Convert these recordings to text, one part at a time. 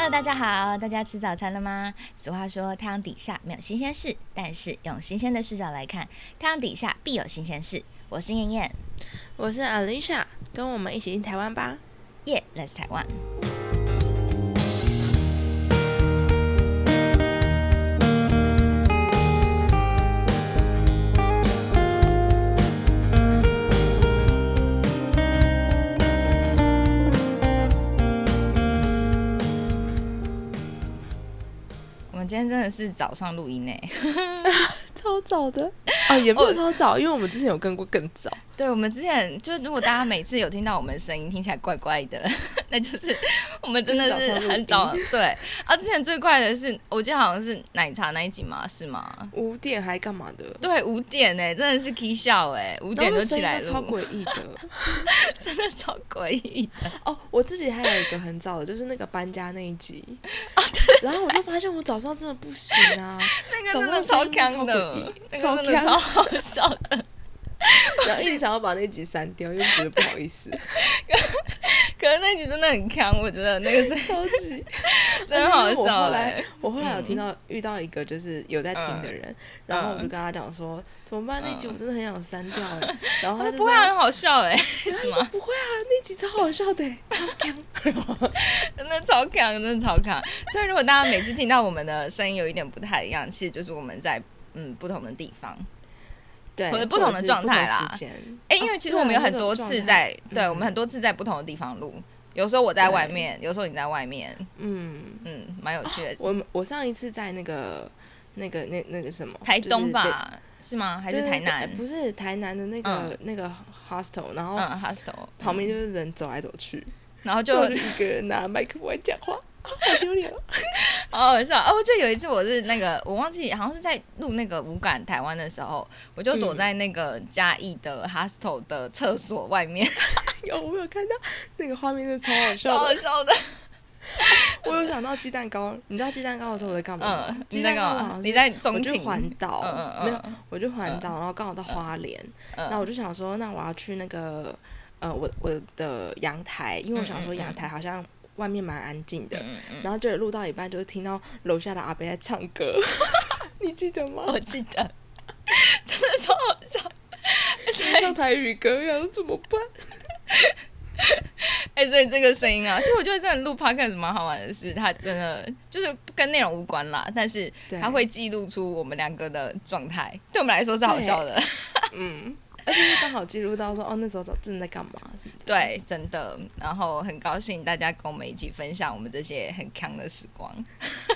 Hello，大家好，大家吃早餐了吗？俗话说，太阳底下没有新鲜事，但是用新鲜的视角来看，太阳底下必有新鲜事。我是燕燕，我是 Alicia，跟我们一起进台湾吧。耶、yeah,，Let's 台湾。今天真的是早上录音呢，超早的 哦，也不是超早，因为我们之前有跟过更早。对，我们之前就是如果大家每次有听到我们声音听起来怪怪的，那就是我们真的是很早。对啊，之前最怪的是，我记得好像是奶茶那一集嘛，是吗？五点还干嘛的？对，五点哎，真的是 K 笑哎，五点就起来了，超诡异的 真的超诡异的。哦，我自己还有一个很早的，就是那个搬家那一集啊，对。然后我就发现我早上真的不行啊，那个真的超强的，超真的超好笑的。然后一直想要把那集删掉，又觉得不好意思。可是那集真的很坑，我觉得那个是超级 真好笑。后来我后来有听到遇到一个就是有在听的人，然后我就跟他讲说怎么办？那集我真的很想删掉哎。然后他就不会很好笑哎，什么不会啊？那集超好笑的，超坑，真的超坑，真的超坑。所以如果大家每次听到我们的声音有一点不太一样，其实就是我们在嗯不同的地方。对，或者不同的状态啦。哎，因为其实我们有很多次在，对我们很多次在不同的地方录。有时候我在外面，有时候你在外面。嗯嗯，蛮有趣的。我我上一次在那个那个那那个什么台东吧？是吗？还是台南？不是台南的那个那个 hostel，然后 hostel 旁边就是人走来走去，然后就一个人拿麦克风讲话。好丢脸，好好笑哦！就有一次，我是那个我忘记，好像是在录那个无感台湾的时候，我就躲在那个嘉义的 hostel 的厕所外面。有，我有看到那个画面，是超好笑，超好笑的。我有想到鸡蛋糕，你知道鸡蛋糕的时候我在干嘛吗？鸡蛋糕，你在中庭环岛，没有，我就环岛，然后刚好到花莲，那我就想说，那我要去那个呃，我我的阳台，因为我想说阳台好像。外面蛮安静的，然后就录到一半，就听到楼下的阿伯在唱歌，你记得吗？我记得，真的超好笑，唱台语歌，要怎么办？哎，所以这个声音啊，就我觉得真的录 podcast 蛮好玩的是，它真的就是跟内容无关啦，但是它会记录出我们两个的状态，对我们来说是好笑的，嗯。而且刚好记录到说，哦，那时候正在干嘛什么的。对，真的。然后很高兴大家跟我们一起分享我们这些很康的时光。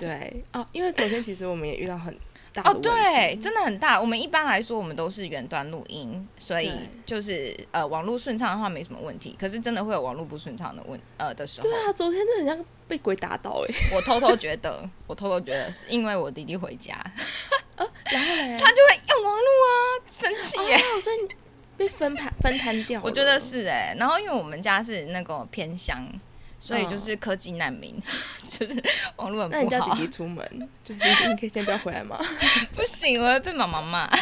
对，哦，因为昨天其实我们也遇到很大哦，对，真的很大。我们一般来说我们都是远端录音，所以就是呃网络顺畅的话没什么问题。可是真的会有网络不顺畅的问呃的时候。对啊，昨天真的很像被鬼打到哎。我偷偷觉得，我偷偷觉得是因为我弟弟回家，然后嘞，他就会用网络啊，生气耶。所以。被分摊分摊掉，我觉得是哎。然后因为我们家是那个偏乡，所以就是科技难民，就是网络很不好。那你叫弟弟出门，就是你可以先不要回来吗？不行，我会被妈妈骂。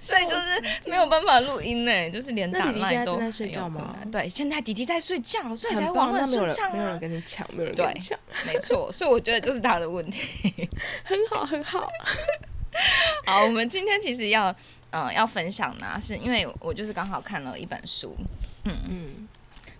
所以就是没有办法录音呢，就是连打麦都在睡觉吗？对，现在弟弟在睡觉，所以才网络顺畅。没有人跟你抢，没有人跟你抢，没错。所以我觉得就是他的问题。很好，很好。好，我们今天其实要，呃，要分享呢，是因为我就是刚好看了一本书，嗯嗯，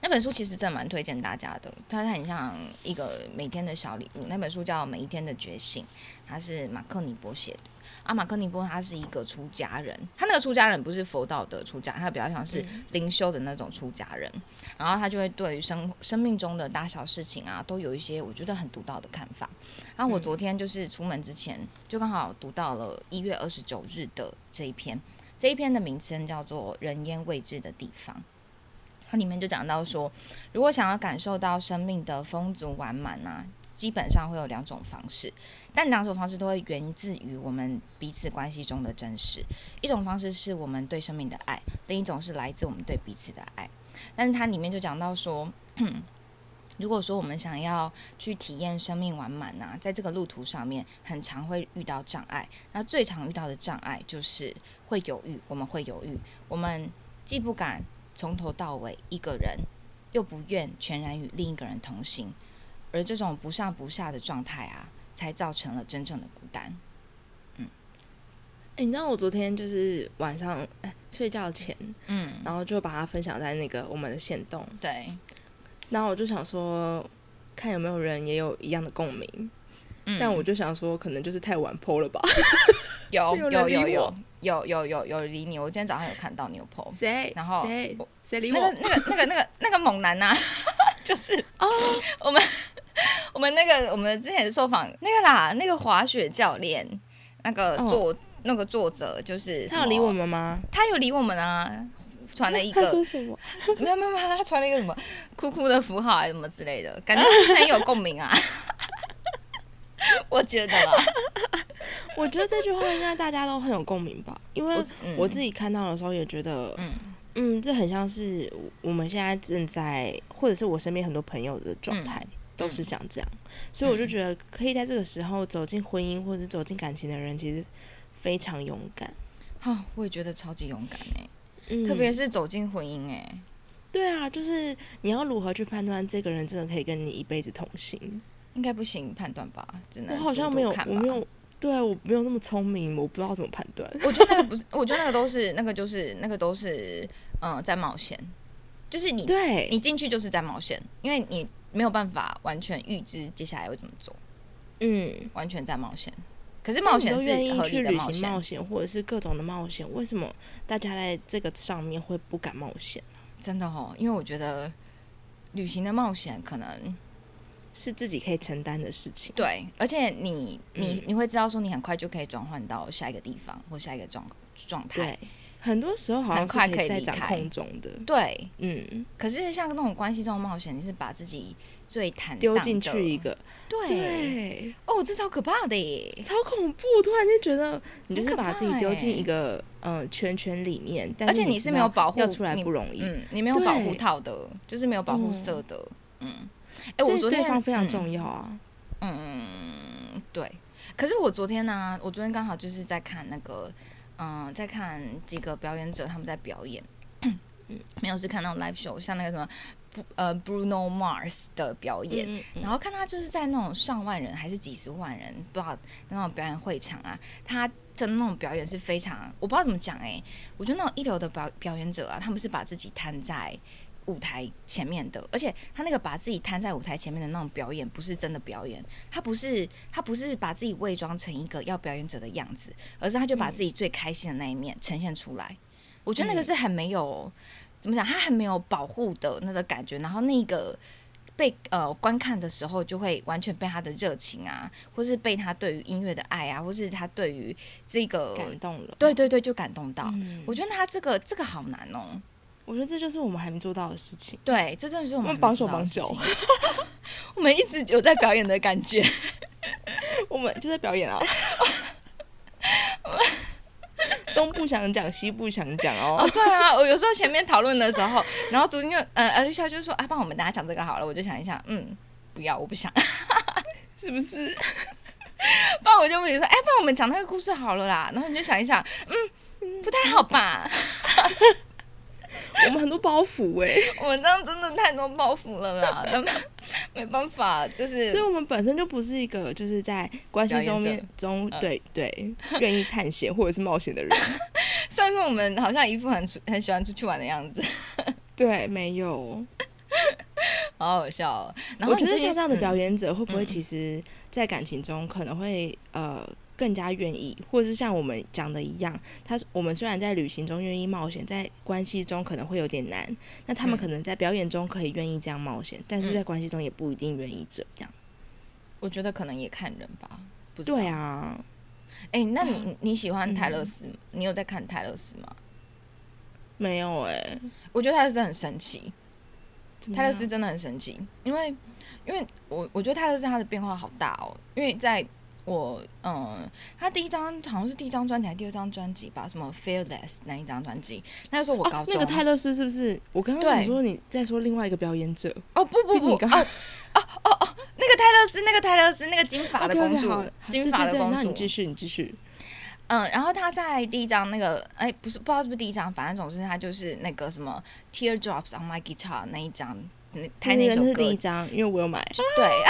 那本书其实真的蛮推荐大家的，它很像一个每天的小礼物。那本书叫《每一天的觉醒》，它是马克尼波写的。啊，马克尼波他是一个出家人，他那个出家人不是佛道的出家，他比较像是灵修的那种出家人。然后他就会对于生生命中的大小事情啊，都有一些我觉得很独到的看法。然后我昨天就是出门之前，就刚好读到了一月二十九日的这一篇，这一篇的名称叫做《人烟未知的地方》。它里面就讲到说，如果想要感受到生命的丰足完满啊。基本上会有两种方式，但两种方式都会源自于我们彼此关系中的真实。一种方式是我们对生命的爱，另一种是来自我们对彼此的爱。但是它里面就讲到说，如果说我们想要去体验生命完满呐，在这个路途上面，很常会遇到障碍。那最常遇到的障碍就是会犹豫，我们会犹豫，我们既不敢从头到尾一个人。又不愿全然与另一个人同行，而这种不上不下的状态啊，才造成了真正的孤单。嗯，哎，你知道我昨天就是晚上哎睡觉前，嗯，然后就把它分享在那个我们的线动，对，然后我就想说，看有没有人也有一样的共鸣。但我就想说，可能就是太晚剖了吧。有有有有有有有有理你，我今天早上有看到你有剖。谁？然后谁？谁理我？那个那个那个那个那个猛男呐，就是哦，我们 我们那个我们之前受访那个啦，那个滑雪教练，那个作那个作者，就是他有理我们吗？他有理我们啊，传了一个 说什么？没有没有没有，他传了一个什么酷酷的符号还是什么之类的，感觉很有共鸣啊。我觉得，我觉得这句话应该大家都很有共鸣吧，因为我自己看到的时候也觉得，嗯。嗯，这很像是我们现在正在，或者是我身边很多朋友的状态，都是想这样，所以我就觉得可以在这个时候走进婚姻或者走进感情的人，其实非常勇敢。好，我也觉得超级勇敢哎，特别是走进婚姻哎，对啊，就是你要如何去判断这个人真的可以跟你一辈子同行？应该不行判断吧，真的。我好像没有，我没有，对我没有那么聪明，我不知道怎么判断。我觉得那个不是，我觉得那个都是，那个就是那个都是，嗯，在冒险。就是你，对，你进去就是在冒险，因为你没有办法完全预知接下来会怎么做。嗯，完全在冒险。可是冒险是合理的冒险，冒险或者是各种的冒险，为什么大家在这个上面会不敢冒险真的哦，因为我觉得旅行的冒险可能。是自己可以承担的事情。对，而且你你你会知道说，你很快就可以转换到下一个地方或下一个状状态。对，很多时候好像快可以在掌控中的。对，嗯。可是像那种关系中的冒险，你是把自己最坦丢进去一个，对，哦，这超可怕的耶，超恐怖！突然间觉得你就是把自己丢进一个嗯圈圈里面，而且你是没有保护要出来不容易，嗯，你没有保护套的，就是没有保护色的，嗯。哎，我昨天对方非常重要啊。嗯，对。可是我昨天呢，我昨天刚好就是在看那个，嗯，在看几个表演者他们在表演。没有是看那种 live show，像那个什么，呃，Bruno Mars 的表演，然后看他就是在那种上万人还是几十万人，不知道那种表演会场啊，他的那种表演是非常，我不知道怎么讲哎，我觉得那种一流的表表演者啊，他们是把自己摊在。舞台前面的，而且他那个把自己摊在舞台前面的那种表演，不是真的表演，他不是他不是把自己伪装成一个要表演者的样子，而是他就把自己最开心的那一面呈现出来。我觉得那个是很没有怎么讲，他很没有保护的那个感觉，然后那个被呃观看的时候，就会完全被他的热情啊，或是被他对于音乐的爱啊，或是他对于这个感动了，对对对，就感动到。我觉得他这个这个好难哦。我觉得这就是我们还没做到的事情。对，这真的是我们绑手绑脚。我们一直有在表演的感觉，我们就在表演啊。东不想讲，西不想讲哦。对啊，我有时候前面讨论的时候，然后昨天就呃，阿丽莎就说：“啊，帮我们大家讲这个好了。”我就想一想，嗯，不要，我不想，是不是？不然我就问你说：“哎，帮我们讲那个故事好了啦。”然后你就想一想，嗯，不太好吧。我们很多包袱哎，我们这样真的太多包袱了啦，那没办法，就是，所以我们本身就不是一个就是在关系中面中对对愿意探险或者是冒险的人，虽然说我们好像一副很很喜欢出去玩的样子，对，没有，好好笑。然后我觉得像这样的表演者会不会其实，在感情中可能会呃。更加愿意，或者是像我们讲的一样，他我们虽然在旅行中愿意冒险，在关系中可能会有点难，那他们可能在表演中可以愿意这样冒险，但是在关系中也不一定愿意这样。我觉得可能也看人吧。对啊，哎，那你你喜欢泰勒斯？你有在看泰勒斯吗？没有哎，我觉得泰勒斯很神奇。泰勒斯真的很神奇，因为因为我我觉得泰勒斯他的变化好大哦，因为在。我嗯，他第一张好像是第一张专辑还是第二张专辑吧？什么 Fearless 那一张专辑？那个时候我高中。那个泰勒斯是不是？我刚刚想说你在说另外一个表演者。哦不不不，哦哦哦哦，那个泰勒斯，那个泰勒斯，那个金发的公主，金发的公主。那你继续，你继续。嗯，然后他在第一张那个，哎，不是，不知道是不是第一张，反正总之他就是那个什么 Teardrops on My Guitar 那一张台那首歌。是第一张，因为我有买。对啊，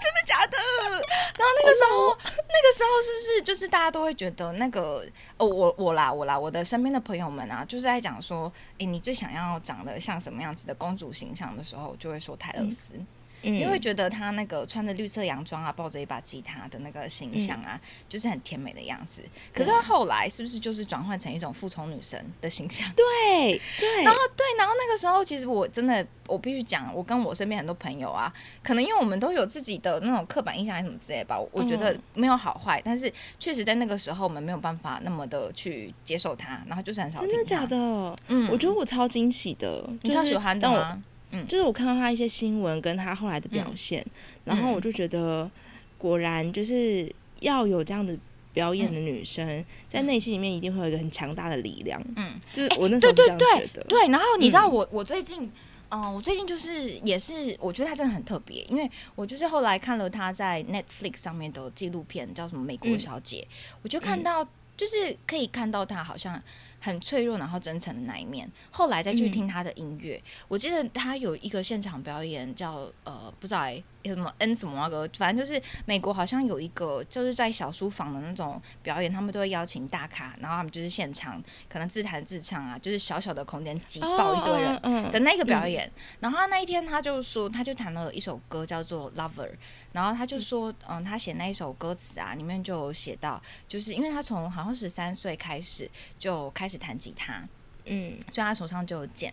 真的假的？然后那个时候，那个时候是不是就是大家都会觉得那个哦，我我啦我啦，我的身边的朋友们啊，就是在讲说，哎，你最想要长得像什么样子的公主形象的时候，就会说泰勒斯。因为觉得她那个穿着绿色洋装啊，抱着一把吉他的那个形象啊，就是很甜美的样子。可是后来是不是就是转换成一种复仇女神的形象？对对。然后对，然后那个时候其实我真的，我必须讲，我跟我身边很多朋友啊，可能因为我们都有自己的那种刻板印象还是什么之类吧。我觉得没有好坏，但是确实在那个时候我们没有办法那么的去接受他，然后就是很少。真的假的？嗯，我觉得我超惊喜的，你超喜欢的吗？嗯，就是我看到他一些新闻跟他后来的表现，然后我就觉得，果然就是要有这样的表演的女生，在内心里面一定会有一个很强大的力量。嗯，就是我那时候这样觉得。对，然后你知道我我最近，嗯，我最近就是也是，我觉得她真的很特别，因为我就是后来看了她在 Netflix 上面的纪录片，叫什么《美国小姐》，我就看到，就是可以看到她好像。很脆弱，然后真诚的那一面。后来再去听他的音乐，我记得他有一个现场表演，叫呃，不知道有什么 N 什么那个，反正就是美国好像有一个，就是在小书房的那种表演，他们都会邀请大咖，然后他们就是现场可能自弹自唱啊，就是小小的空间挤爆一堆人的那个表演。然后他那一天他就说，他就弹了一首歌叫做 Lover，然后他就说，嗯，他写那一首歌词啊，里面就有写到，就是因为他从好像十三岁开始就开始。是弹吉他，嗯，所以他手上就有茧，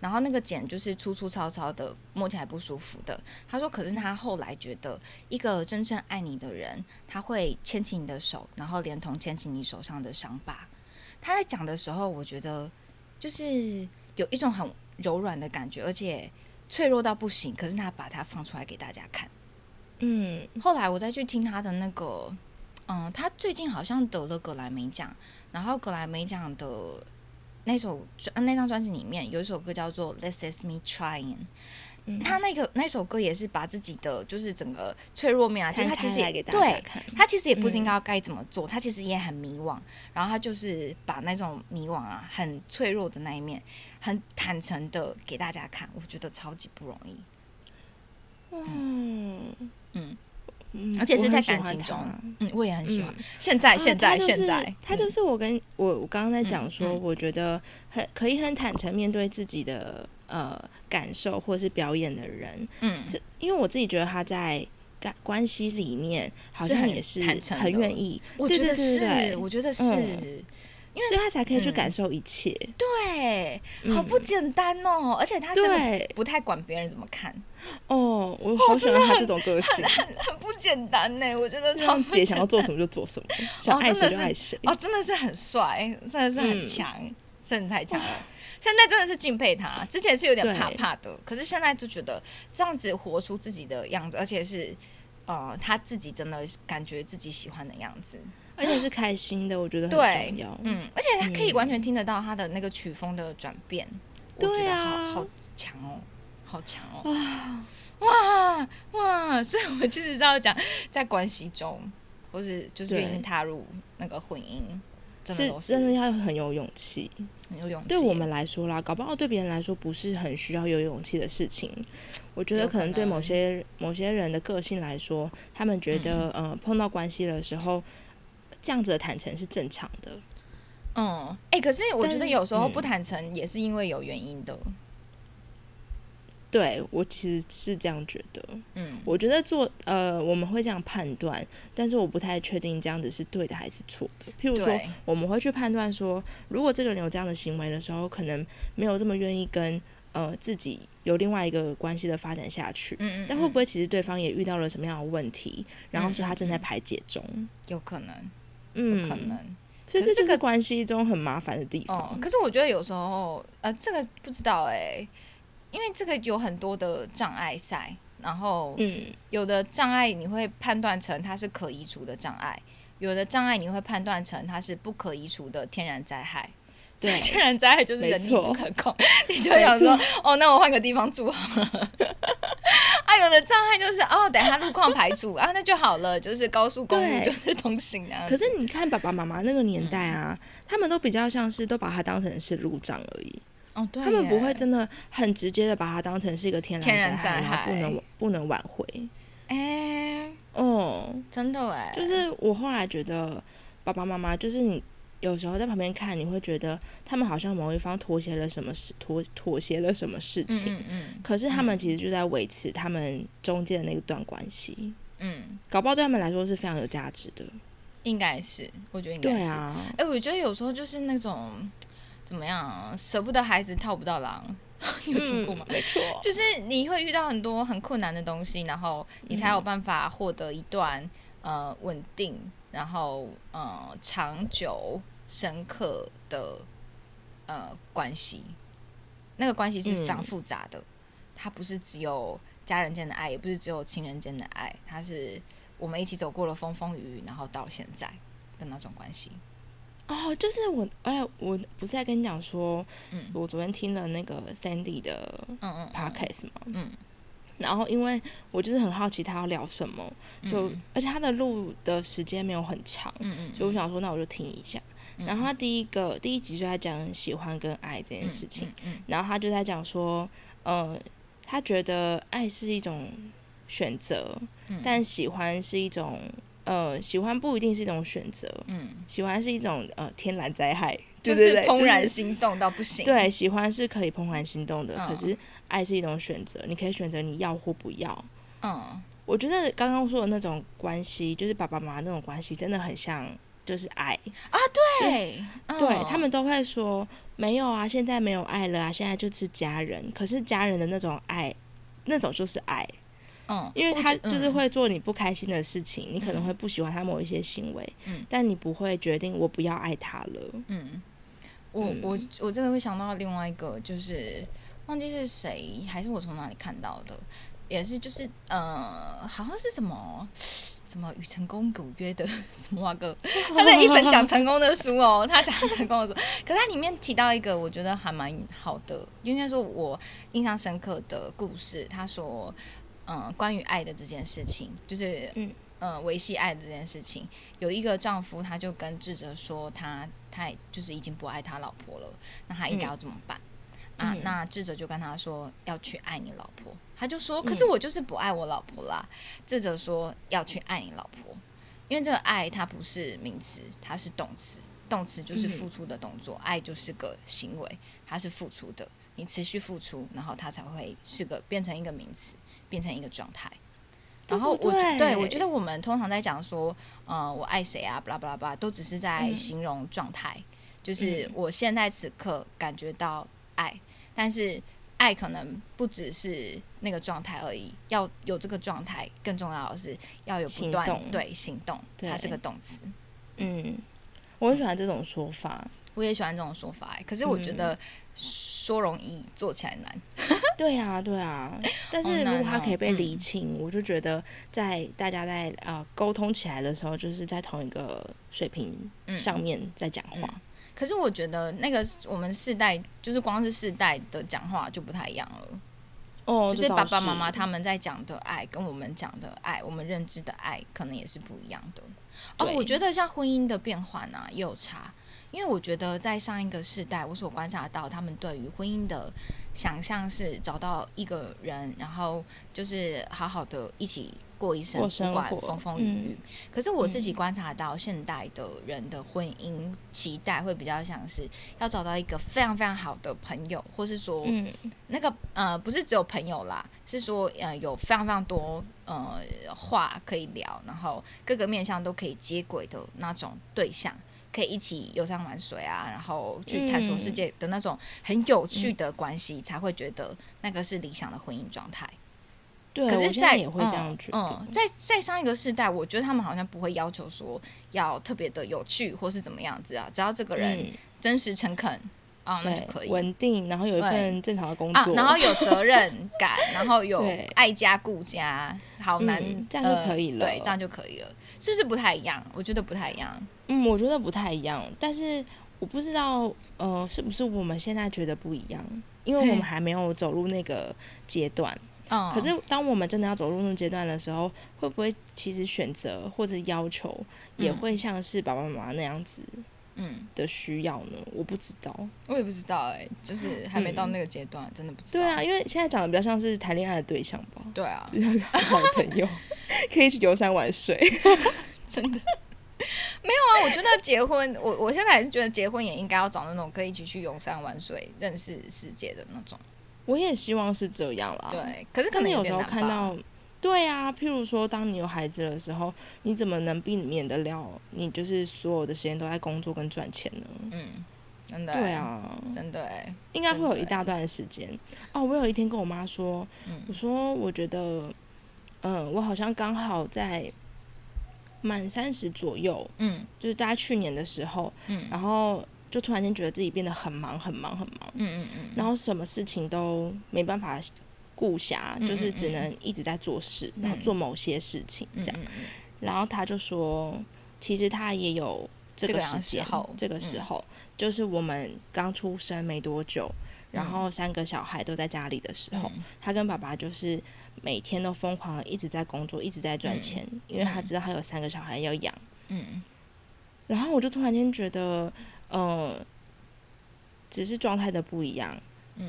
然后那个茧就是粗粗糙糙的，摸起来不舒服的。他说，可是他后来觉得，一个真正爱你的人，他会牵起你的手，然后连同牵起你手上的伤疤。他在讲的时候，我觉得就是有一种很柔软的感觉，而且脆弱到不行。可是他把它放出来给大家看，嗯。后来我再去听他的那个。嗯，他最近好像得了格莱美奖，然后格莱美奖的那首专那张专辑里面有一首歌叫做《This Is Me Trying》，他那个那首歌也是把自己的就是整个脆弱面啊，其实他其实也对，他其实也不知道该怎么做，他其实也很迷惘，然后他就是把那种迷惘啊，很脆弱的那一面，很坦诚的给大家看，我觉得超级不容易。嗯嗯。而且是在感情中，嗯，我也很喜欢。现在，现在，现在，他就是我跟我我刚刚在讲说，我觉得很可以很坦诚面对自己的呃感受或者是表演的人，嗯，是因为我自己觉得他在感关系里面好像也是很愿意，我觉得是，我觉得是。所以他才可以去感受一切，对，好不简单哦！而且他真的不太管别人怎么看 哦，我好喜欢他这种个性，很很不简单呢。我觉得超姐想要做什么就做什么，想爱谁就爱谁哦，真的是很帅，真的是很强，真的太强了。现在真的是敬佩他，之前是有点怕怕的，可是现在就觉得这样子活出自己的样子，而且是呃他自己真的感觉自己喜欢的样子。而且是开心的，我觉得 很重要。嗯，而且他可以完全听得到他的那个曲风的转变，我觉得好，好强哦，好强哦！哇哇哇！所以我其实是要讲，在关系中，或是就是愿意踏入那个婚姻，是真的要很有勇气，很有勇气。对我们来说啦，搞不好对别人来说不是很需要有勇气的事情。我觉得可能对某些某些人的个性来说，他们觉得呃碰到关系的时候。这样子的坦诚是正常的，嗯，哎，可是我觉得有时候不坦诚也是因为有原因的。对我其实是这样觉得，嗯，我觉得做呃我们会这样判断，但是我不太确定这样子是对的还是错的。譬如说，我们会去判断说，如果这个人有这样的行为的时候，可能没有这么愿意跟呃自己有另外一个关系的发展下去，嗯嗯，但会不会其实对方也遇到了什么样的问题，然后说他正在排解中，有可能。嗯，可能，所以这就是关系中很麻烦的地方。可是我觉得有时候，呃，这个不知道哎，因为这个有很多的障碍赛，然后，嗯，有的障碍你会判断成它是可移除的障碍，有的障碍你会判断成它是不可移除的天然灾害。对，天然灾害就是人力不可控，你就想说，哦，那我换个地方住好了。啊，有的障碍就是哦，等下路况排除啊，那就好了，就是高速公路就是通行啊。可是你看爸爸妈妈那个年代啊，他们都比较像是都把它当成是路障而已。哦，对，他们不会真的很直接的把它当成是一个天然灾害，不能不能挽回。哎，哦，真的哎，就是我后来觉得爸爸妈妈，就是你有时候在旁边看，你会觉得他们好像某一方妥协了什么事，妥妥协了什么事情，嗯。嗯，可是他们其实就在维持他们中间的那一段关系，嗯，搞不好对他们来说是非常有价值的。应该是，我觉得应该是。哎，我觉得有时候就是那种怎么样，舍不得孩子套不到狼，你有听过吗？没错，就是你会遇到很多很困难的东西，然后你才有办法获得一段呃稳定，然后呃长久深刻的呃关系。那个关系是非常复杂的，它不是只有家人间的爱，也不是只有情人间的爱，它是。我们一起走过了风风雨雨，然后到现在的那种关系。哦，就是我，哎，我不是在跟你讲说，嗯，我昨天听了那个 Sandy 的嗯嗯 podcast 嘛，嗯，然后因为我就是很好奇他要聊什么，就而且他的录的时间没有很长，嗯嗯，所以我想说，那我就听一下。然后他第一个第一集就在讲喜欢跟爱这件事情，嗯，然后他就在讲说，呃，他觉得爱是一种。选择，但喜欢是一种，呃，喜欢不一定是一种选择，嗯，喜欢是一种呃天然灾害，对对对，怦然心动到不行。对，喜欢是可以怦然心动的，可是爱是一种选择，你可以选择你要或不要。嗯，我觉得刚刚说的那种关系，就是爸爸妈妈那种关系，真的很像，就是爱啊，对，对他们都会说没有啊，现在没有爱了啊，现在就是家人，可是家人的那种爱，那种就是爱。嗯，因为他就是会做你不开心的事情，你可能会不喜欢他某一些行为，嗯，但你不会决定我不要爱他了。嗯，我我我真的会想到另外一个，就是忘记是谁，还是我从哪里看到的，也是就是呃，好像是什么什么与成功有约的 什么歌，他在一本讲成功的书哦，他讲成功的书，可是他里面提到一个我觉得还蛮好的，应该说我印象深刻的故事，他说。嗯，关于爱的这件事情，就是嗯嗯维系爱的这件事情，有一个丈夫他就跟智哲说，他他就是已经不爱他老婆了，那他应该要怎么办啊？那智哲就跟他说要去爱你老婆，他就说，可是我就是不爱我老婆啦。智哲说要去爱你老婆，因为这个爱它不是名词，它是动词，动词就是付出的动作，爱就是个行为，它是付出的，你持续付出，然后它才会是个变成一个名词。变成一个状态，然后我对我觉得我们通常在讲说，呃，我爱谁啊，巴拉巴拉巴拉，都只是在形容状态，就是。我现在此刻感觉到爱，但是爱可能不只是那个状态而已，要有这个状态，更重要的是要有不断对行动，它是个动词。嗯，我很喜欢这种说法。我也喜欢这种说法，可是我觉得说容易做起来难。对啊，对啊。但是如果它可以被理清，我就觉得在大家在啊沟通起来的时候，就是在同一个水平上面在讲话。可是我觉得那个我们世代，就是光是世代的讲话就不太一样了。哦，就是爸爸妈妈他们在讲的爱，跟我们讲的爱，我们认知的爱，可能也是不一样的。哦，我觉得像婚姻的变换啊，也有差。因为我觉得在上一个世代，我所观察到他们对于婚姻的想象是找到一个人，然后就是好好的一起过一生，不管风风雨雨。可是我自己观察到现代的人的婚姻期待会比较像是要找到一个非常非常好的朋友，或是说那个呃不是只有朋友啦，是说呃有非常非常多呃话可以聊，然后各个面向都可以接轨的那种对象。可以一起游山玩水啊，然后去探索世界的那种很有趣的关系，才会觉得那个是理想的婚姻状态。对，可是在也会这样觉得。嗯，在在上一个世代，我觉得他们好像不会要求说要特别的有趣或是怎么样子啊，只要这个人真实诚恳啊，那就可以。稳定，然后有一份正常的工作，然后有责任感，然后有 爱家顾家，好难这样就可以了，对，这样就可以了，是不是不太一样？我觉得不太一样。嗯，我觉得不太一样，但是我不知道，呃，是不是我们现在觉得不一样？因为我们还没有走入那个阶段。嗯。可是，当我们真的要走入那个阶段的时候，会不会其实选择或者要求也会像是爸爸妈妈那样子？嗯的需要呢？我不知道，我也不知道哎，就是还没到那个阶段，真的不知道。对啊，因为现在讲的比较像是谈恋爱的对象吧。对啊，就像好朋友，可以去游山玩水，真的。没有啊，我觉得结婚，我我现在还是觉得结婚也应该要找那种可以一起去游山玩水、认识世界的那种。我也希望是这样啦。对，可是可能有时候看到，对啊，譬如说，当你有孩子的时候，你怎么能避免得了？你就是所有的时间都在工作跟赚钱呢？嗯，真的。对啊，真的。应该会有一大段时间。哦，我有一天跟我妈说，我说我觉得，嗯，我好像刚好在。满三十左右，嗯，就是大概去年的时候，嗯，然后就突然间觉得自己变得很忙，很忙，很忙，嗯嗯嗯，然后什么事情都没办法顾暇，就是只能一直在做事，然后做某些事情这样。然后他就说，其实他也有这个时间，这个时候就是我们刚出生没多久，然后三个小孩都在家里的时候，他跟爸爸就是。每天都疯狂一直在工作，一直在赚钱，因为他知道他有三个小孩要养。嗯，然后我就突然间觉得，呃，只是状态的不一样，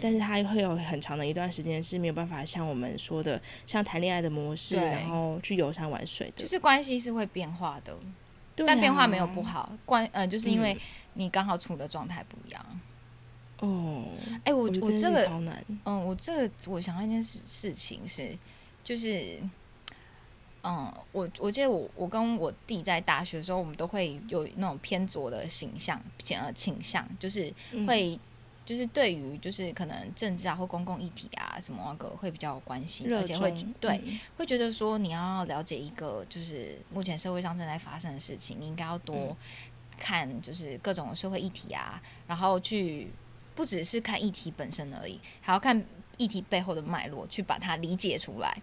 但是他会有很长的一段时间是没有办法像我们说的，像谈恋爱的模式，然后去游山玩水的，就是关系是会变化的，但变化没有不好，关呃，就是因为你刚好处的状态不一样。哦，哎，我我这个超难。嗯，我这个我想到一件事事情是，就是，嗯，我我记得我我跟我弟在大学的时候，我们都会有那种偏左的形象，呃倾向，就是会就是对于就是可能政治啊或公共议题啊什么那个会比较关心，而且会对会觉得说你要了解一个就是目前社会上正在发生的事情，你应该要多看就是各种社会议题啊，然后去。不只是看议题本身而已，还要看议题背后的脉络，去把它理解出来。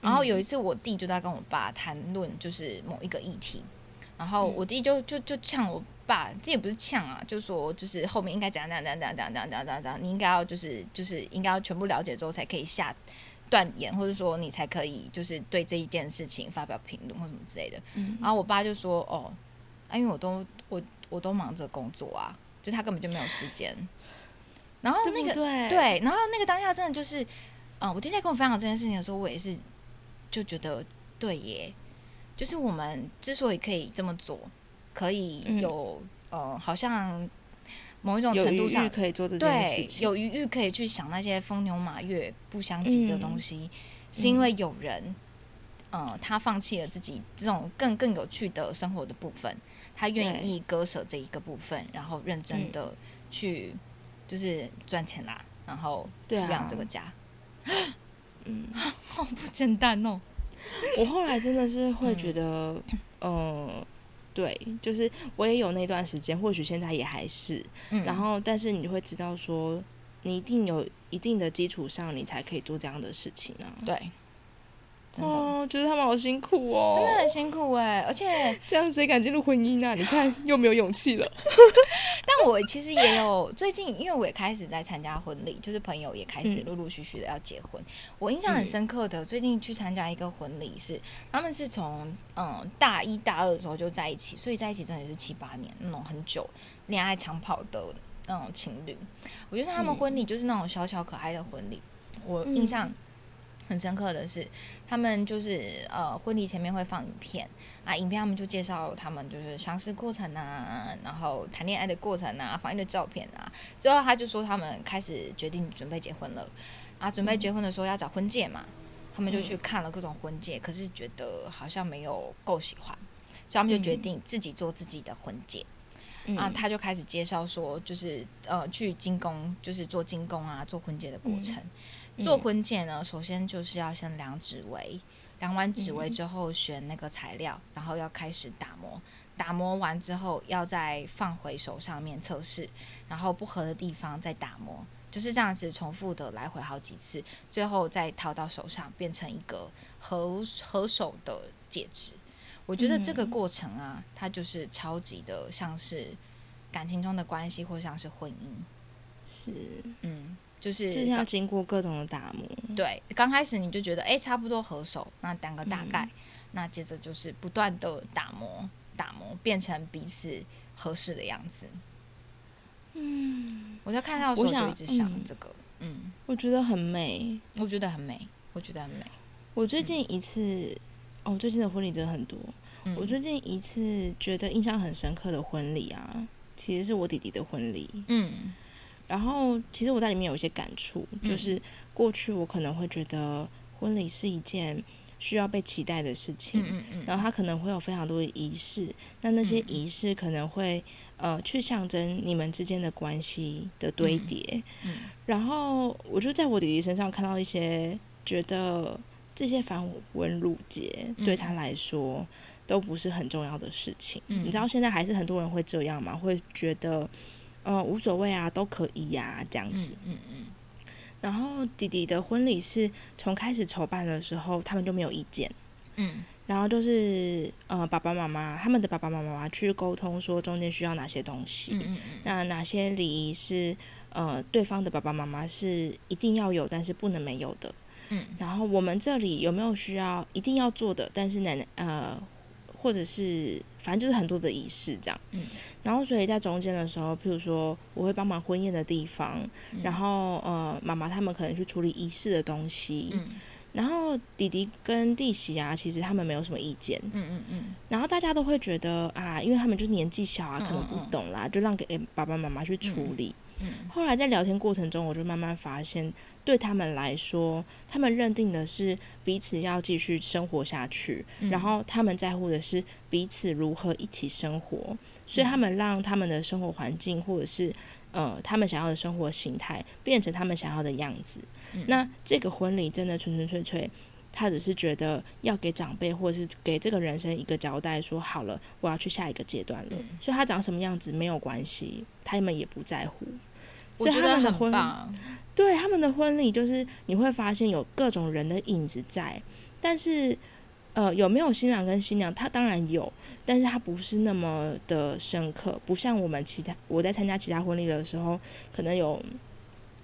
然后有一次，我弟就在跟我爸谈论就是某一个议题，然后我弟就就就呛我爸，这也不是呛啊，就说就是后面应该怎样怎样怎样怎样怎样怎样怎样，你应该要就是就是应该要全部了解之后才可以下断言，或者说你才可以就是对这一件事情发表评论或什么之类的。然后我爸就说：“哦，啊，因为我都我我都忙着工作啊，就他根本就没有时间。”然后那个对，然后那个当下真的就是，嗯，我今天跟我分享这件事情的时候，我也是就觉得对耶，就是我们之所以可以这么做，可以有呃，好像某一种程度上可以做这件事情，有余裕可以去想那些风牛马月不相及的东西，是因为有人，嗯，他放弃了自己这种更更有趣的生活的部分，他愿意割舍这一个部分，然后认真的去。就是赚钱啦，然后抚养这个家，嗯，好不简单哦。我后来真的是会觉得，嗯，对，就是我也有那段时间，或许现在也还是，然后但是你会知道说，你一定有一定的基础上，你才可以做这样的事情啊。对。哦，觉得他们好辛苦哦，真的很辛苦哎，而且 这样谁敢进入婚姻啊？你看 又没有勇气了。但我其实也有最近，因为我也开始在参加婚礼，就是朋友也开始陆陆续续的要结婚。我印象很深刻的，最近去参加一个婚礼，是他们是从嗯大一大二的时候就在一起，所以在一起真的是七八年那种很久恋爱长跑的那种情侣。我觉得他们婚礼就是那种小巧可爱的婚礼，我印象。很深刻的是，他们就是呃婚礼前面会放影片啊，影片他们就介绍他们就是相识过程啊，然后谈恋爱的过程啊，放映的照片啊，最后他就说他们开始决定准备结婚了。啊，准备结婚的时候要找婚戒嘛，他们就去看了各种婚戒，可是觉得好像没有够喜欢，所以他们就决定自己做自己的婚戒啊，他就开始介绍说就是呃去精工，就是做精工啊，做婚戒的过程。做婚戒呢，首先就是要先量指围，量完指围之后选那个材料，然后要开始打磨。打磨完之后，要再放回手上面测试，然后不合的地方再打磨，就是这样子重复的来回好几次，最后再套到手上，变成一个合合手的戒指。我觉得这个过程啊，它就是超级的像是感情中的关系，或像是婚姻。是，嗯。就是就是要经过各种的打磨，对，刚开始你就觉得哎差不多合手，那两个大概，那接着就是不断的打磨打磨，变成彼此合适的样子。嗯，我在看到的时候就一直想这个，嗯，我觉得很美，我觉得很美，我觉得很美。我最近一次，哦，最近的婚礼真的很多。我最近一次觉得印象很深刻的婚礼啊，其实是我弟弟的婚礼。嗯，然后其实我在里面有一些感触，就是过去我可能会觉得婚礼是一件需要被期待的事情，嗯嗯嗯，然后它可能会有非常多的仪式，那那些仪式可能会呃去象征你们之间的关系的堆叠。嗯，然后我就在我弟弟身上看到一些觉得。这些繁文缛节对他来说都不是很重要的事情。你知道现在还是很多人会这样吗？会觉得呃无所谓啊，都可以呀这样子。嗯嗯。然后弟弟的婚礼是从开始筹办的时候，他们就没有意见。嗯。然后就是呃爸爸妈妈他们的爸爸妈妈去沟通说中间需要哪些东西。嗯嗯。那哪些礼仪是呃对方的爸爸妈妈是一定要有，但是不能没有的。嗯，然后我们这里有没有需要一定要做的？但是奶奶呃，或者是反正就是很多的仪式这样。嗯，然后所以在中间的时候，譬如说我会帮忙婚宴的地方，然后呃妈妈他们可能去处理仪式的东西。嗯，然后弟弟跟弟媳啊，其实他们没有什么意见。嗯嗯嗯。然后大家都会觉得啊，因为他们就年纪小啊，可能不懂啦，就让给爸爸妈妈去处理。后来在聊天过程中，我就慢慢发现，对他们来说，他们认定的是彼此要继续生活下去，然后他们在乎的是彼此如何一起生活，所以他们让他们的生活环境或者是呃他们想要的生活形态变成他们想要的样子。那这个婚礼真的纯纯粹粹，他只是觉得要给长辈或者是给这个人生一个交代，说好了，我要去下一个阶段了。所以他长什么样子没有关系，他们也不在乎。所以他们的婚，对他们的婚礼，就是你会发现有各种人的影子在，但是呃，有没有新郎跟新娘？他当然有，但是他不是那么的深刻，不像我们其他我在参加其他婚礼的时候，可能有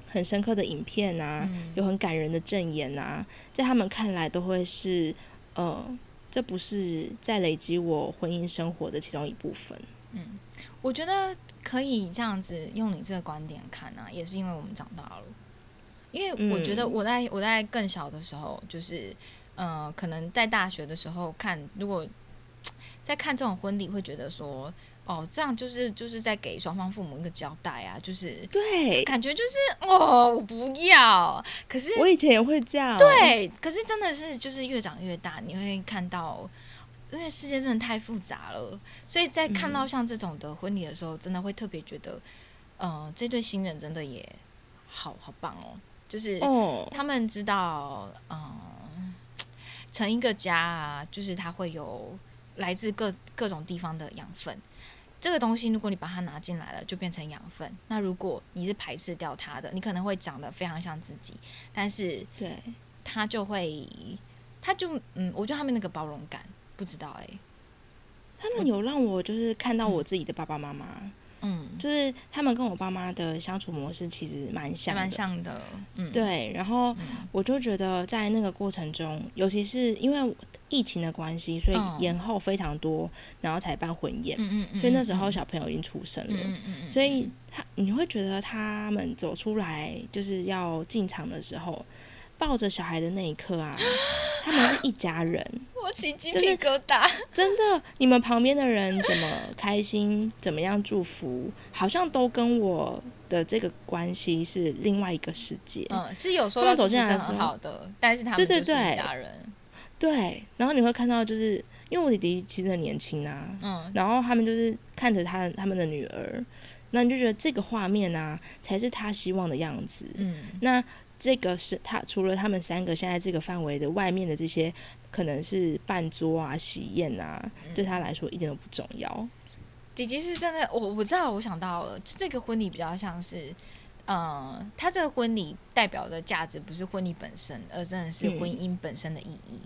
很深刻的影片啊，有很感人的证言啊，在他们看来都会是呃，这不是在累积我婚姻生活的其中一部分。嗯，我觉得。可以这样子用你这个观点看啊，也是因为我们长大了。因为我觉得我在我在更小的时候，就是呃，可能在大学的时候看，如果 在看这种婚礼，会觉得说，哦，这样就是就是在给双方父母一个交代啊，就是对，感觉就是哦，我不要。可是我以前也会这样，对，可是真的是就是越长越大，你会看到。因为世界真的太复杂了，所以在看到像这种的婚礼的时候，真的会特别觉得，呃，这对新人真的也好好棒哦。就是他们知道，嗯，成一个家啊，就是他会有来自各各种地方的养分。这个东西，如果你把它拿进来了，就变成养分。那如果你是排斥掉它的，你可能会长得非常像自己，但是对它就会，它就嗯，我觉得他们那个包容感。不知道哎，他们有让我就是看到我自己的爸爸妈妈，嗯，就是他们跟我爸妈的相处模式其实蛮像，蛮像的，嗯，对。然后我就觉得在那个过程中，尤其是因为疫情的关系，所以延后非常多，然后才办婚宴，嗯嗯，所以那时候小朋友已经出生了，嗯嗯，所以他你会觉得他们走出来就是要进场的时候。抱着小孩的那一刻啊，他们是一家人，我起鸡皮疙瘩。真的，你们旁边的人怎么开心，怎么样祝福，好像都跟我的这个关系是另外一个世界。嗯，是有说到走进来好的，但是他们对对一家人。对，然后你会看到，就是因为我弟弟其实很年轻啊，嗯，然后他们就是看着他他们的女儿，那你就觉得这个画面啊，才是他希望的样子。嗯，那。这个是他除了他们三个现在这个范围的外面的这些，可能是办桌啊、喜宴啊，对他来说一点都不重要。姐姐是真的，我我知道，我想到了，这个婚礼比较像是，嗯，他这个婚礼代表的价值不是婚礼本身，而真的是婚姻本身的意义。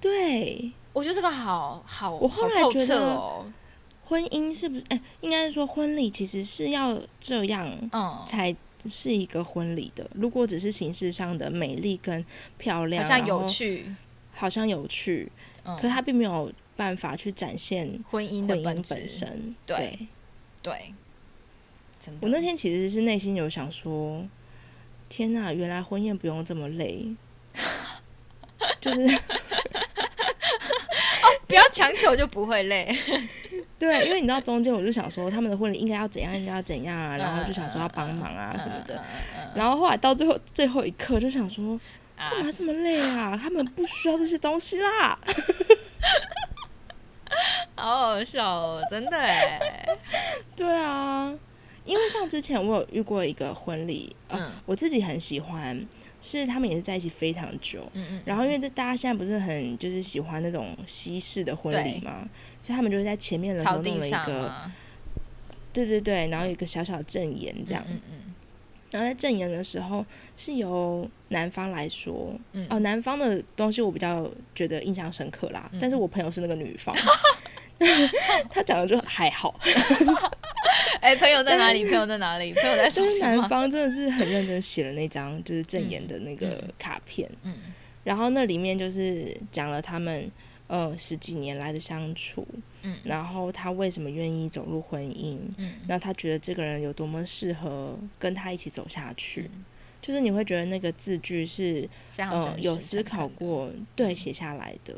对，我觉得这个好好，我后来觉得，婚姻是不是？哎，应该是说婚礼其实是要这样，嗯，才。是一个婚礼的，如果只是形式上的美丽跟漂亮，好像有趣，好像有趣，可是它并没有办法去展现婚姻的本身。对，对，我那天其实是内心有想说，天哪，原来婚宴不用这么累，就是，哦，不要强求就不会累。对，因为你知道中间我就想说他们的婚礼应该要怎样，应该要怎样啊，然后就想说要帮忙啊什么的，然后后来到最后最后一刻就想说，干嘛这么累啊？他们不需要这些东西啦。好好笑哦，真的哎。对啊，因为像之前我有遇过一个婚礼，嗯，我自己很喜欢。是他们也是在一起非常久，嗯嗯，然后因为大家现在不是很就是喜欢那种西式的婚礼嘛，所以他们就是在前面的时候弄了一个，对对对，然后有一个小小的正言这样，嗯嗯，然后在证言的时候是由男方来说，嗯。哦，男方的东西我比较觉得印象深刻啦，但是我朋友是那个女方。他讲的就还好，哎，朋友在哪里？朋友在哪里？朋友在什么？男方真的是很认真写了那张就是证言的那个卡片，嗯，然后那里面就是讲了他们呃十几年来的相处，嗯，然后他为什么愿意走入婚姻，嗯，那他觉得这个人有多么适合跟他一起走下去，就是你会觉得那个字句是非常有思考过，对，写下来的，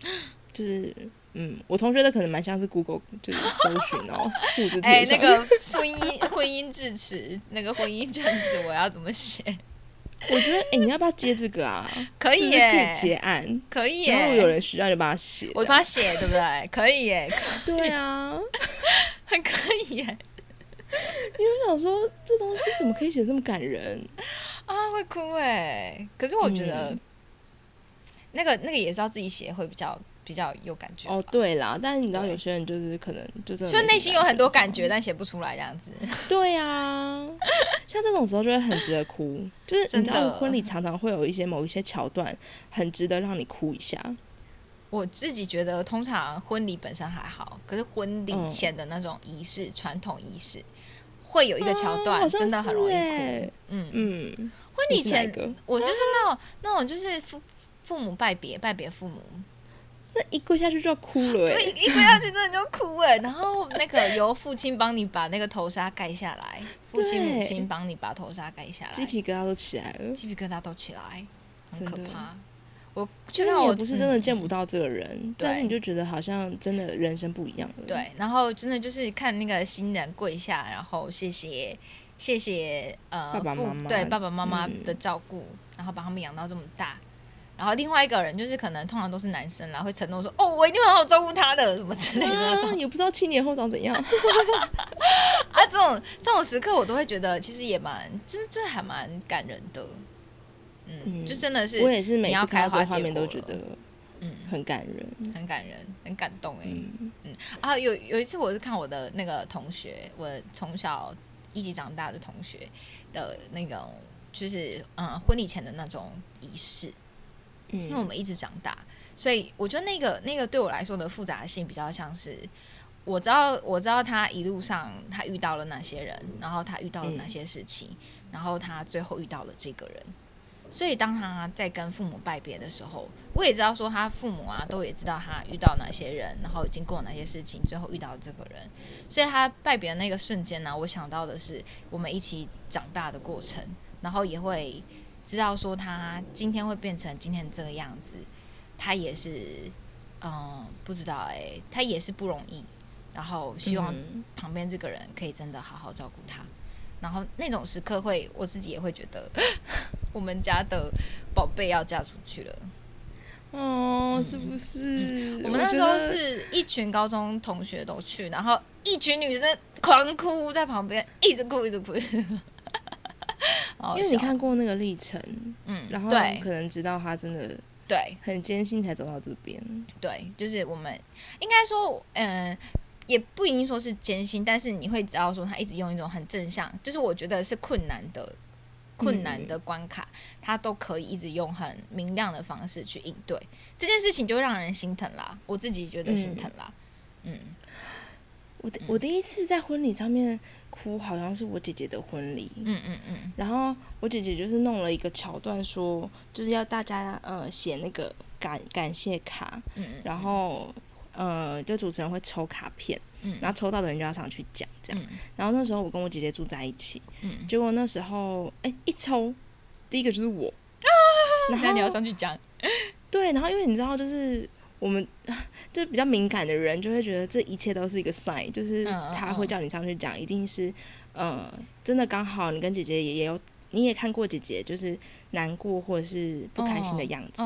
就是。嗯，我同学的可能蛮像是 Google 就是搜寻哦，哎，那个婚姻婚姻致辞，那个婚姻证词我要怎么写？我觉得，哎，你要不要接这个啊？可以耶，结案可以耶。然后有人需要就帮他写，我帮他写，对不对？可以耶，对啊，还可以耶。因为我想说，这东西怎么可以写这么感人啊？会哭哎。可是我觉得，那个那个也是要自己写会比较。比较有感觉哦，对啦，但是你知道有些人就是可能就是，就内心有很多感觉，但写不出来这样子。对啊，像这种时候就会很值得哭，就是你知道婚礼常常会有一些某一些桥段，很值得让你哭一下。我自己觉得，通常婚礼本身还好，可是婚礼前的那种仪式、传统仪式，会有一个桥段，真的很容易哭。嗯嗯，婚礼前我就是那种那种就是父父母拜别拜别父母。那一跪下去就要哭了，对，一跪下去真的就哭哎。然后那个由父亲帮你把那个头纱盖下来，父亲母亲帮你把头纱盖下来，鸡皮疙瘩都起来了，鸡皮疙瘩都起来，很可怕。我就是我不是真的见不到这个人，但是你就觉得好像真的人生不一样了。对，然后真的就是看那个新人跪下，然后谢谢谢谢呃爸爸妈妈对爸爸妈妈的照顾，然后把他们养到这么大。然后另外一个人就是可能通常都是男生啦，会承诺说哦，我一定会好好照顾他的什么之类的。也不知道七年后长怎样。啊，这种这种时刻我都会觉得其实也蛮，就是这还蛮感人的。嗯，就真的是我也是每次看到这画面都觉得嗯很感人，很感人，很感动哎。嗯啊，有有一次我是看我的那个同学，我从小一起长大的同学的那种，就是嗯婚礼前的那种仪式。因为我们一直长大，所以我觉得那个那个对我来说的复杂性比较像是，我知道我知道他一路上他遇到了哪些人，然后他遇到了哪些事情，然后他最后遇到了这个人。所以当他在跟父母拜别的时候，我也知道说他父母啊都也知道他遇到哪些人，然后经过哪些事情，最后遇到这个人。所以他拜别的那个瞬间呢，我想到的是我们一起长大的过程，然后也会。知道说他今天会变成今天这个样子，他也是，嗯，不知道哎，他也是不容易。然后希望旁边这个人可以真的好好照顾他。然后那种时刻会，我自己也会觉得，我们家的宝贝要嫁出去了。哦，是不是？我们那时候是一群高中同学都去，然后一群女生狂哭在旁边，一直哭，一直哭。因为你看过那个历程，嗯，然后可能知道他真的对很艰辛才走到这边。对，就是我们应该说，嗯，也不一定说是艰辛，但是你会知道说他一直用一种很正向，就是我觉得是困难的困难的关卡，他都可以一直用很明亮的方式去应对这件事情，就让人心疼啦。我自己觉得心疼啦。嗯，我我第一次在婚礼上面。哭好像是我姐姐的婚礼，嗯嗯嗯，然后我姐姐就是弄了一个桥段，说就是要大家呃写那个感感谢卡，嗯嗯，然后呃就主持人会抽卡片，嗯，然后抽到的人就要上去讲这样。然后那时候我跟我姐姐住在一起，嗯，结果那时候哎一抽，第一个就是我，然后你要上去讲，对，然后因为你知道就是我们 就是比较敏感的人，就会觉得这一切都是一个 sign，就是他会叫你上去讲，一定是呃真的刚好你跟姐姐也也有。你也看过姐姐就是难过或者是不开心的样子，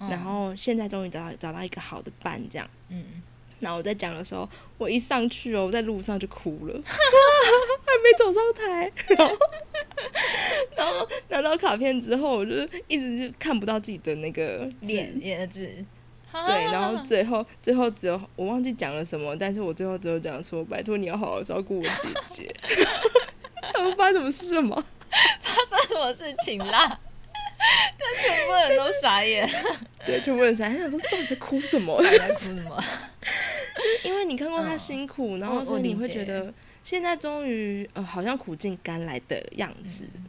然后现在终于找到找到一个好的伴，这样。嗯，然后我在讲的时候，我一上去哦，我在路上就哭了，还没走上台，然后然后拿到卡片之后，我就一直就看不到自己的那个脸脸的字，对，然后最后最后只有我忘记讲了什么，但是我最后只有讲说，拜托你要好好照顾我姐姐。想发生什么事了吗？发生什么事情啦？但全部人都傻眼，对，全部人傻眼，想说到底在哭什么？在哭什么？就是因为你看过他辛苦，然后所以你会觉得现在终于呃，好像苦尽甘来的样子。嗯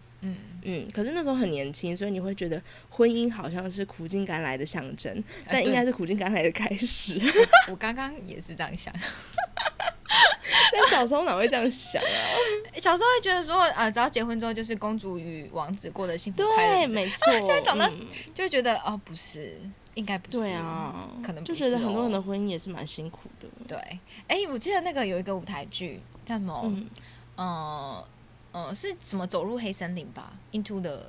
嗯。可是那时候很年轻，所以你会觉得婚姻好像是苦尽甘来的象征，但应该是苦尽甘来的开始。我刚刚也是这样想。但小时候哪会这样想啊？小时候会觉得说，呃，只要结婚之后就是公主与王子过得幸福快乐。对，没错。现在长大就会觉得，哦，不是，应该不是。对啊，可能就觉得很多人的婚姻也是蛮辛苦的。对，哎，我记得那个有一个舞台剧叫什么？呃呃，是什么？走入黑森林吧？Into the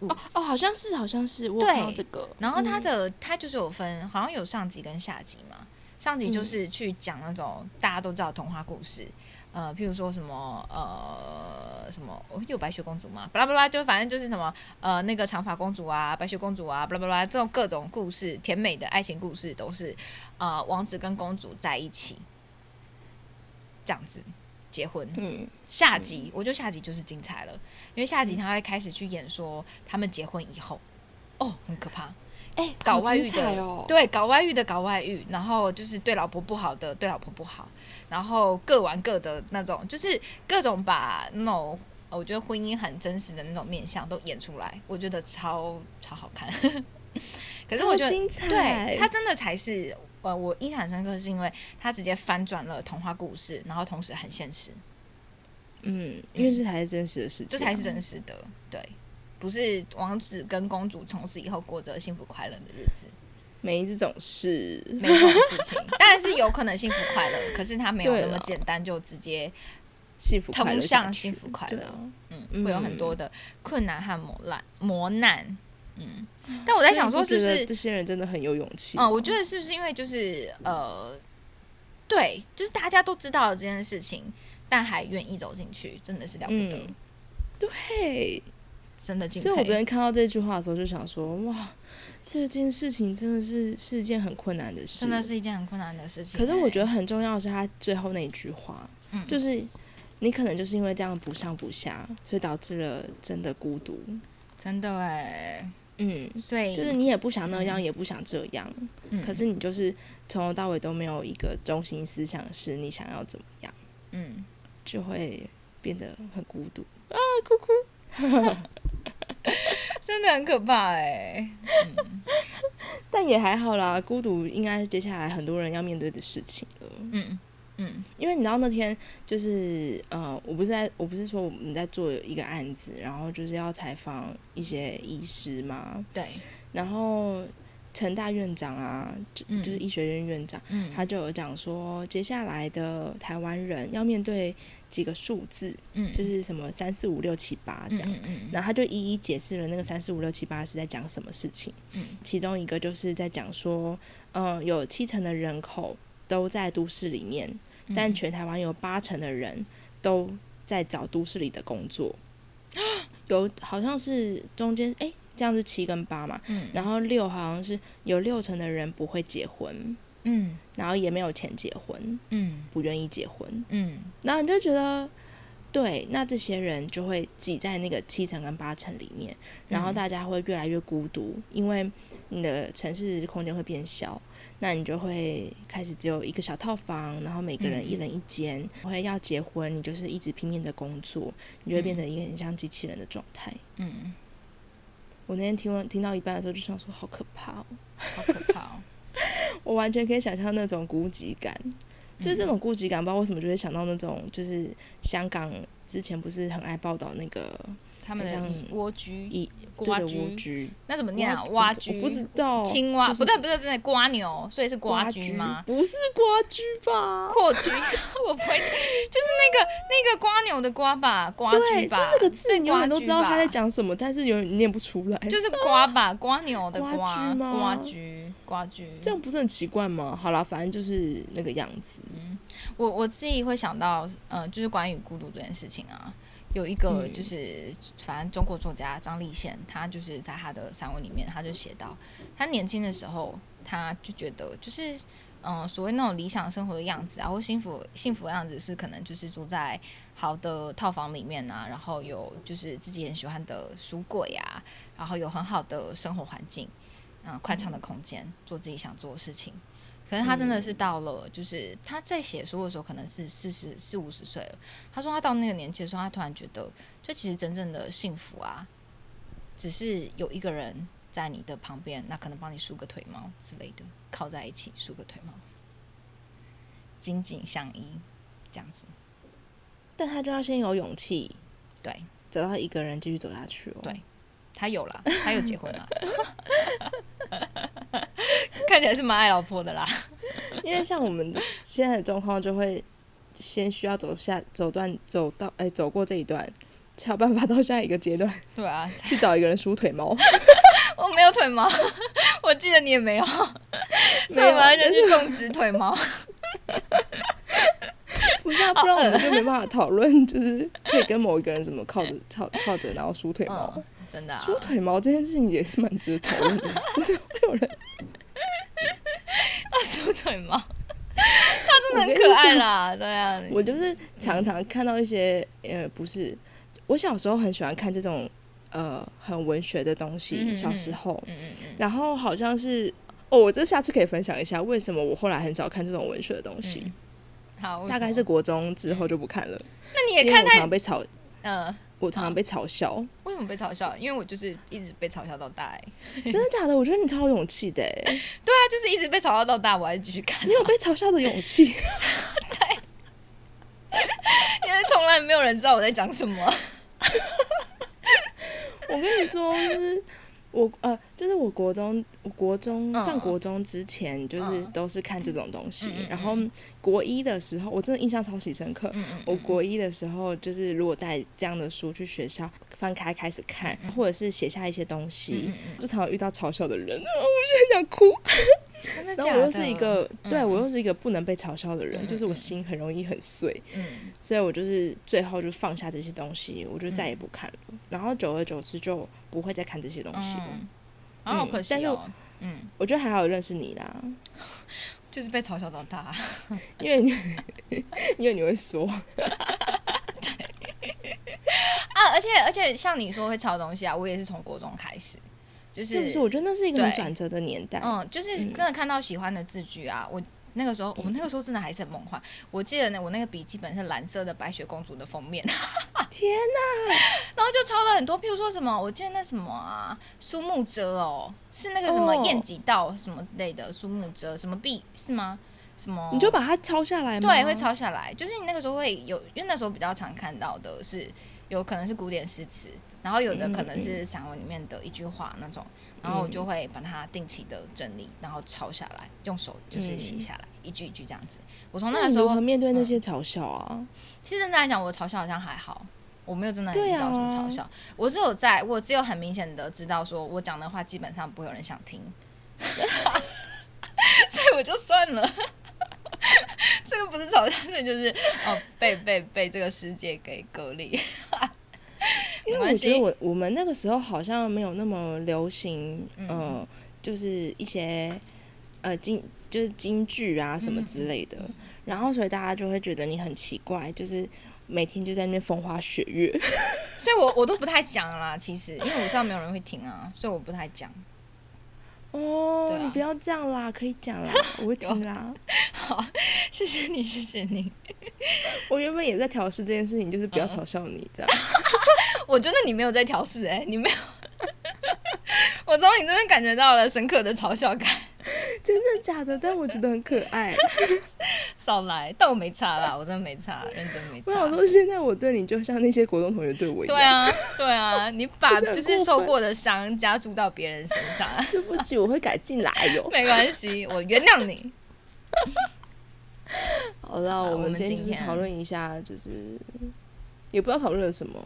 哦哦，好像是，好像是。对，这个。然后它的它就是有分，好像有上集跟下集嘛。上集就是去讲那种大家都知道童话故事，呃，譬如说什么呃什么有白雪公主嘛？巴拉巴拉，就反正就是什么呃那个长发公主啊，白雪公主啊，巴拉巴拉，这种各种故事，甜美的爱情故事都是呃王子跟公主在一起这样子结婚。嗯，下集我觉得下集就是精彩了，因为下集他会开始去演说他们结婚以后，哦，很可怕。哎，搞外遇的，对，搞外遇的搞外遇，然后就是对老婆不好的对老婆不好，然后各玩各的那种，就是各种把那种我觉得婚姻很真实的那种面相都演出来，我觉得超超好看。可是我觉得，对他真的才是呃，我印象很深刻，是因为他直接翻转了童话故事，然后同时很现实。嗯，因为这才是真实的事情，这才是真实的，对。不是王子跟公主从此以后过着幸福快乐的日子，没这种事，没这种事情。当然是有可能幸福快乐，可是他没有那么简单就直接幸福通向幸福快乐。嗯，会有很多的困难和磨难磨难。嗯，但我在想说，是不是这些人真的很有勇气？嗯，我觉得是不是因为就是呃，对，就是大家都知道了这件事情，但还愿意走进去，真的是了不得。对。真的，所以我昨天看到这句话的时候，就想说，哇，这件事情真的是是一件很困难的事，真的是一件很困难的事情。可是我觉得很重要的是他最后那一句话，嗯，就是你可能就是因为这样不上不下，所以导致了真的孤独，真的哎，嗯，所以就是你也不想那样，也不想这样，嗯，可是你就是从头到尾都没有一个中心思想，是你想要怎么样，嗯，就会变得很孤独啊，哭哭。真的很可怕哎，但也还好啦。孤独应该是接下来很多人要面对的事情了。嗯嗯，因为你知道那天就是呃，我不是在我不是说我们在做一个案子，然后就是要采访一些医师嘛。对，然后。陈大院长啊，就就是医学院院长，他就有讲说，接下来的台湾人要面对几个数字，就是什么三四五六七八这样，然后他就一一解释了那个三四五六七八是在讲什么事情。其中一个就是在讲说，嗯，有七成的人口都在都市里面，但全台湾有八成的人都在找都市里的工作，有好像是中间哎。这样是七跟八嘛，然后六好像是有六成的人不会结婚，嗯，然后也没有钱结婚，嗯，不愿意结婚，嗯，然后你就觉得，对，那这些人就会挤在那个七成跟八成里面，然后大家会越来越孤独，因为你的城市空间会变小，那你就会开始只有一个小套房，然后每个人一人一间，会要结婚，你就是一直拼命的工作，你就会变成一个很像机器人的状态，嗯。我那天听完听到一半的时候，就想说好可怕哦，好可怕哦！我完全可以想象那种孤寂感，就是这种孤寂感，不知道为什么就会想到那种，就是香港之前不是很爱报道那个。他们的蜗居，一蜗居，那怎么念啊？蛙居，我不知道。青蛙，不对不对不对，瓜牛，所以是瓜居吗？不是瓜居吧？阔居，我不会，就是那个那个瓜牛的瓜吧？瓜居吧？就那个字永远都知道他在讲什么，但是永远念不出来。就是 瓜吧？瓜牛的瓜？瓜居，瓜居，这样不是很奇怪吗？好了，反正就是那个样子。嗯，我我自己会想到，嗯，就是关于孤独这件事情啊。有一个就是，反正中国作家张立宪，他就是在他的散文里面，他就写到，他年轻的时候，他就觉得就是，嗯，所谓那种理想生活的样子啊，或幸福幸福的样子，是可能就是住在好的套房里面啊，然后有就是自己很喜欢的书柜啊，然后有很好的生活环境，嗯，宽敞的空间，做自己想做的事情。可是他真的是到了，就是他在写书的时候，可能是四十四五十岁了。他说他到那个年纪的时候，他突然觉得，就其实真正的幸福啊，只是有一个人在你的旁边，那可能帮你梳个腿毛之类的，靠在一起梳个腿毛，紧紧相依这样子。但他就要先有勇气，对，找到一个人继续走下去哦。对，他有了，他有结婚了。看起来是蛮爱老婆的啦，因为像我们现在的状况，就会先需要走下走段走到哎走过这一段，才有办法到下一个阶段。对啊，去找一个人梳腿毛。我没有腿毛，我记得你也没有，所以我们就去种植腿毛。不是啊，不然我们就没办法讨论，就是可以跟某一个人怎么靠着靠靠着，然后梳腿毛。真的，梳腿毛这件事情也是蛮值得讨论的。真的会有人。梳腿毛，他真的很可爱啦，对啊。我就是常常看到一些，呃，不是，我小时候很喜欢看这种，呃，很文学的东西。小时候，嗯嗯嗯。然后好像是，哦，我这下次可以分享一下，为什么我后来很少看这种文学的东西。好，大概是国中之后就不看了。那你也看太被吵，嗯。我常常被嘲笑，为什么被嘲笑？因为我就是一直被嘲笑到大。真的假的？我觉得你超有勇气的。对啊，就是一直被嘲笑到大，我还是继续看。你有被嘲笑的勇气？对，因为从来没有人知道我在讲什么。我跟你说，就是。我呃，就是我国中，我国中上国中之前，就是都是看这种东西。然后国一的时候，我真的印象超级深刻。我国一的时候，就是如果带这样的书去学校，翻开开始看，或者是写下一些东西，就常常遇到嘲笑的人，我就很想哭。真的假的？然后我又是一个，对我又是一个不能被嘲笑的人，就是我心很容易很碎。嗯，所以我就是最后就放下这些东西，我就再也不看了。然后久而久之就不会再看这些东西了。好可惜哦。嗯，我觉得还好认识你啦，就是被嘲笑到大，因为因为你会说。对 啊，而且而且像你说会抄东西啊，我也是从国中开始。就是不是？我觉得那是一个很转折的年代。嗯，就是真的看到喜欢的字句啊，我那个时候，我们那个时候真的还是很梦幻。我记得呢，我那个笔记本是蓝色的白雪公主的封面。天哪！然后就抄了很多，譬如说什么，我记得那什么啊，苏木遮哦，是那个什么燕几道什么之类的，苏木遮什么壁是吗？什么？你就把它抄下来吗？对，会抄下来。就是你那个时候会有，因为那时候比较常看到的是，有可能是古典诗词。然后有的可能是散文里面的一句话那种，然后我就会把它定期的整理，然后抄下来，用手就是写下来，一句一句这样子。我从那个时候面对那些嘲笑啊，其实真的来讲，我嘲笑好像还好，我没有真的遇到什么嘲笑。我只有在我只有很明显的知道，说我讲的话基本上不会有人想听，所以我就算了。这个不是嘲笑，这就是哦被被被这个世界给隔离。因为我觉得我我们那个时候好像没有那么流行，嗯，就是一些呃京就是京剧啊什么之类的，然后所以大家就会觉得你很奇怪，就是每天就在那边风花雪月，所以我我都不太讲啦，其实因为我知道没有人会听啊，所以我不太讲。哦，你不要这样啦，可以讲啦，我会听啦。好，谢谢你，谢谢你。我原本也在调试这件事情，就是不要嘲笑你这样。我觉得你没有在调试，哎，你没有。我从你这边感觉到了深刻的嘲笑感。真的假的？但我觉得很可爱。少来，但我没差啦，我真的没差，认真没差。我想说，现在我对你就像那些国中同学对我一样。对啊，对啊，你把 就是受过的伤加注到别人身上。对不起，我会改进来哟。没关系，我原谅你。好了，我们今天就是讨论一下，就是也不知道讨论了什么，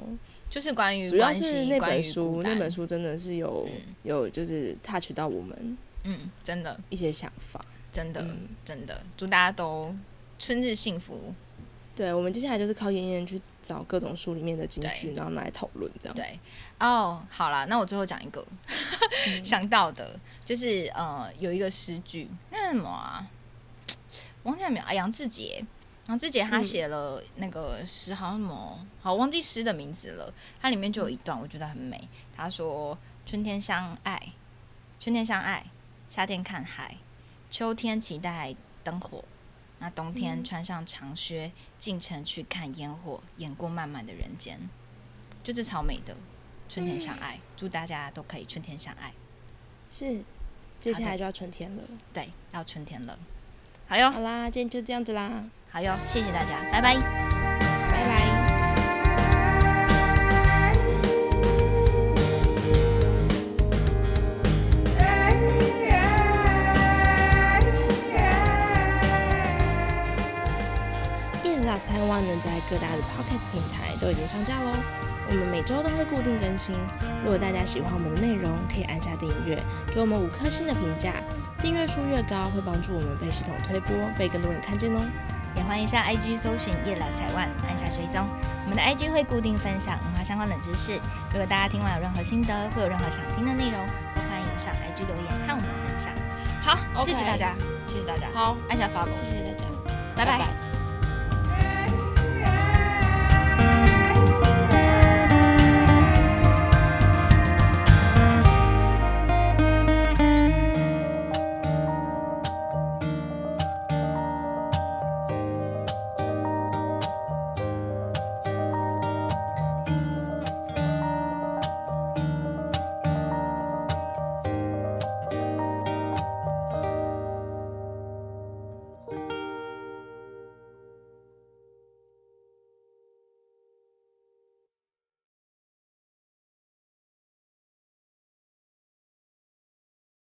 就是关于主要是那本书，那本书真的是有有就是 touch 到我们，嗯，真的，一些想法，真的真的，祝大家都春日幸福。对，我们接下来就是靠妍妍去找各种书里面的金句，然后来讨论这样。对，哦，好了，那我最后讲一个 想到的，就是呃，有一个诗句，那什么啊？忘记了没有啊？杨志杰，杨志杰他写了那个诗，好像什么，好忘记诗的名字了。它里面就有一段，我觉得很美。他说：“春天相爱，春天相爱，夏天看海，秋天期待灯火，那冬天穿上长靴进城去看烟火，演过漫漫的人间。”就是超美的春天相爱，祝大家都可以春天相爱。是，接下来就要春天了。对，要春天了。好哟，好啦，今天就这样子啦。好哟，谢谢大家，拜拜，拜各大的 Podcast 平台都已经上架喽。我们每周都会固定更新。如果大家喜欢我们的内容，可以按下订阅，给我们五颗星的评价。订阅数越高，会帮助我们被系统推播，被更多人看见哦。也欢迎上 IG 搜寻夜老彩万，按下追踪。我们的 IG 会固定分享文化相关冷知识。如果大家听完有任何心得，或有任何想听的内容，都欢迎上 IG 留言和我们分享。好，谢谢大家，谢谢大家。好，按下发 w 谢谢大家，拜拜。